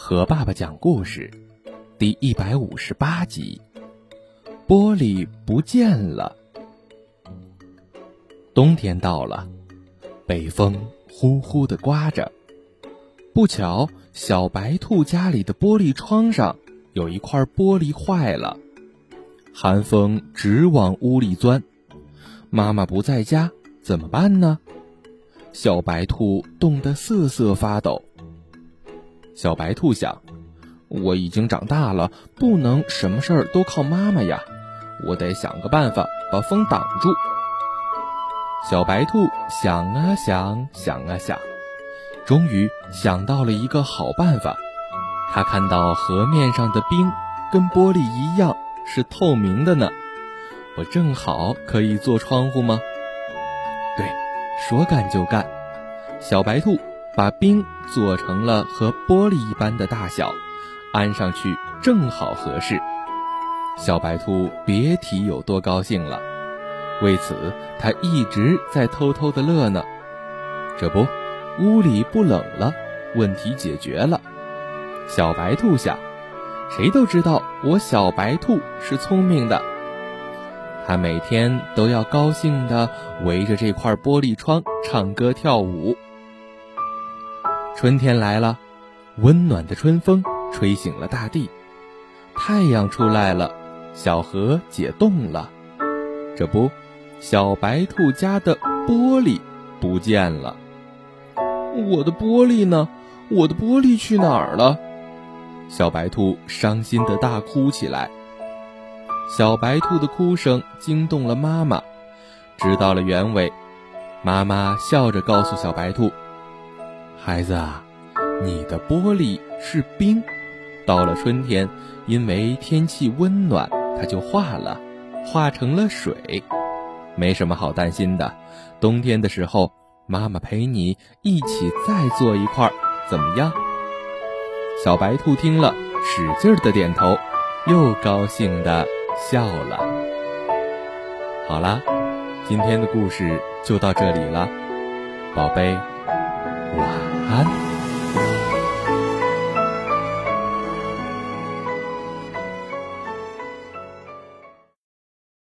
和爸爸讲故事，第一百五十八集。玻璃不见了。冬天到了，北风呼呼的刮着。不巧，小白兔家里的玻璃窗上有一块玻璃坏了，寒风直往屋里钻。妈妈不在家，怎么办呢？小白兔冻得瑟瑟发抖。小白兔想：“我已经长大了，不能什么事儿都靠妈妈呀，我得想个办法把风挡住。”小白兔想啊想，想啊想，终于想到了一个好办法。他看到河面上的冰跟玻璃一样是透明的呢，我正好可以做窗户吗？对，说干就干，小白兔。把冰做成了和玻璃一般的大小，安上去正好合适。小白兔别提有多高兴了，为此它一直在偷偷的乐呢。这不，屋里不冷了，问题解决了。小白兔想，谁都知道我小白兔是聪明的，它每天都要高兴的围着这块玻璃窗唱歌跳舞。春天来了，温暖的春风吹醒了大地，太阳出来了，小河解冻了。这不，小白兔家的玻璃不见了。我的玻璃呢？我的玻璃去哪儿了？小白兔伤心的大哭起来。小白兔的哭声惊动了妈妈，知道了原委。妈妈笑着告诉小白兔。孩子啊，你的玻璃是冰，到了春天，因为天气温暖，它就化了，化成了水，没什么好担心的。冬天的时候，妈妈陪你一起再做一块，怎么样？小白兔听了，使劲的点头，又高兴的笑了。好啦，今天的故事就到这里了，宝贝。晚安。